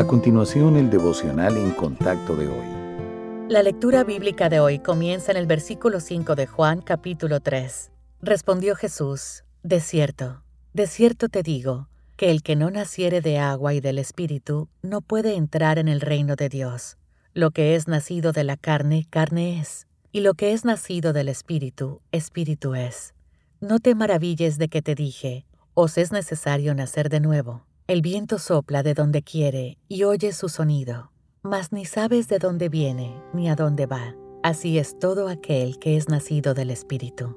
A continuación, el devocional en contacto de hoy. La lectura bíblica de hoy comienza en el versículo 5 de Juan capítulo 3. Respondió Jesús, De cierto, de cierto te digo, que el que no naciere de agua y del Espíritu no puede entrar en el reino de Dios. Lo que es nacido de la carne, carne es, y lo que es nacido del Espíritu, Espíritu es. No te maravilles de que te dije, os es necesario nacer de nuevo. El viento sopla de donde quiere y oye su sonido, mas ni sabes de dónde viene ni a dónde va. Así es todo aquel que es nacido del Espíritu.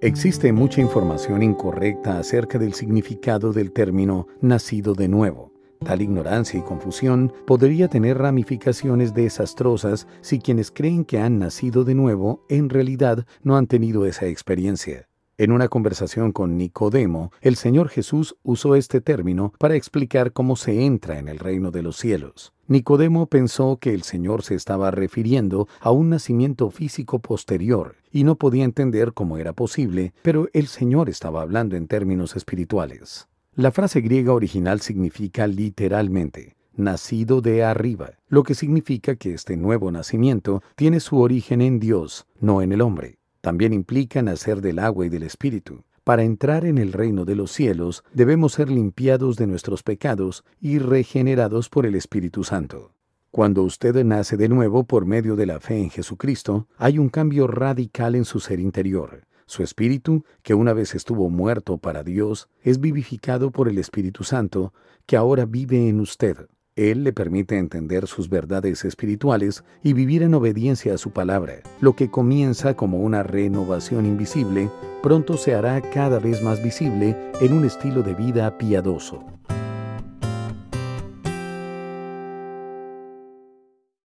Existe mucha información incorrecta acerca del significado del término nacido de nuevo. Tal ignorancia y confusión podría tener ramificaciones desastrosas si quienes creen que han nacido de nuevo en realidad no han tenido esa experiencia. En una conversación con Nicodemo, el Señor Jesús usó este término para explicar cómo se entra en el reino de los cielos. Nicodemo pensó que el Señor se estaba refiriendo a un nacimiento físico posterior y no podía entender cómo era posible, pero el Señor estaba hablando en términos espirituales. La frase griega original significa literalmente nacido de arriba, lo que significa que este nuevo nacimiento tiene su origen en Dios, no en el hombre. También implica nacer del agua y del Espíritu. Para entrar en el reino de los cielos debemos ser limpiados de nuestros pecados y regenerados por el Espíritu Santo. Cuando usted nace de nuevo por medio de la fe en Jesucristo, hay un cambio radical en su ser interior. Su espíritu, que una vez estuvo muerto para Dios, es vivificado por el Espíritu Santo, que ahora vive en usted. Él le permite entender sus verdades espirituales y vivir en obediencia a su palabra. Lo que comienza como una renovación invisible, pronto se hará cada vez más visible en un estilo de vida piadoso.